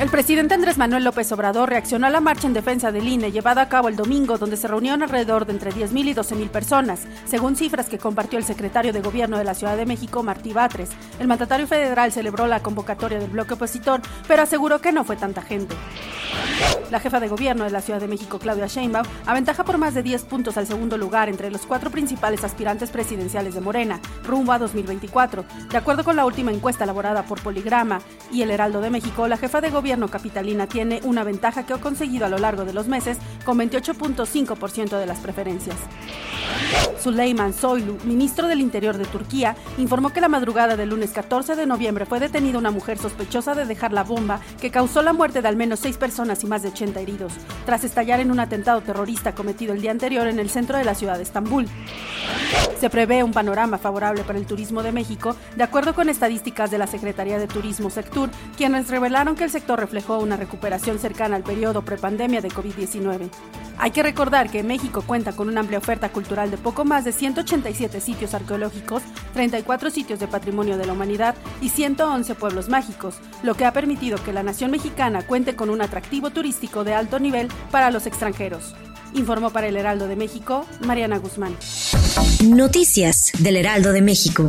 El presidente Andrés Manuel López Obrador reaccionó a la marcha en defensa del INE llevada a cabo el domingo, donde se reunieron alrededor de entre 10.000 y 12.000 personas, según cifras que compartió el secretario de Gobierno de la Ciudad de México, Martí Batres. El mandatario federal celebró la convocatoria del bloque opositor, pero aseguró que no fue tanta gente. La jefa de Gobierno de la Ciudad de México, Claudia Sheinbaum, aventaja por más de 10 puntos al segundo lugar entre los cuatro principales aspirantes presidenciales de Morena, rumbo a 2024. De acuerdo con la última encuesta elaborada por Poligrama y el Heraldo de México, la jefa de Gobierno gobierno capitalina tiene una ventaja que ha conseguido a lo largo de los meses con 28.5% de las preferencias. Suleyman Soylu, ministro del Interior de Turquía, informó que la madrugada del lunes 14 de noviembre fue detenida una mujer sospechosa de dejar la bomba que causó la muerte de al menos seis personas y más de 80 heridos, tras estallar en un atentado terrorista cometido el día anterior en el centro de la ciudad de Estambul. Se prevé un panorama favorable para el turismo de México, de acuerdo con estadísticas de la Secretaría de Turismo Sectur, quienes revelaron que el sector reflejó una recuperación cercana al periodo prepandemia de COVID-19. Hay que recordar que México cuenta con una amplia oferta cultural de poco más de 187 sitios arqueológicos, 34 sitios de patrimonio de la humanidad y 111 pueblos mágicos, lo que ha permitido que la nación mexicana cuente con un atractivo turístico de alto nivel para los extranjeros. Informó para el Heraldo de México, Mariana Guzmán. Noticias del Heraldo de México.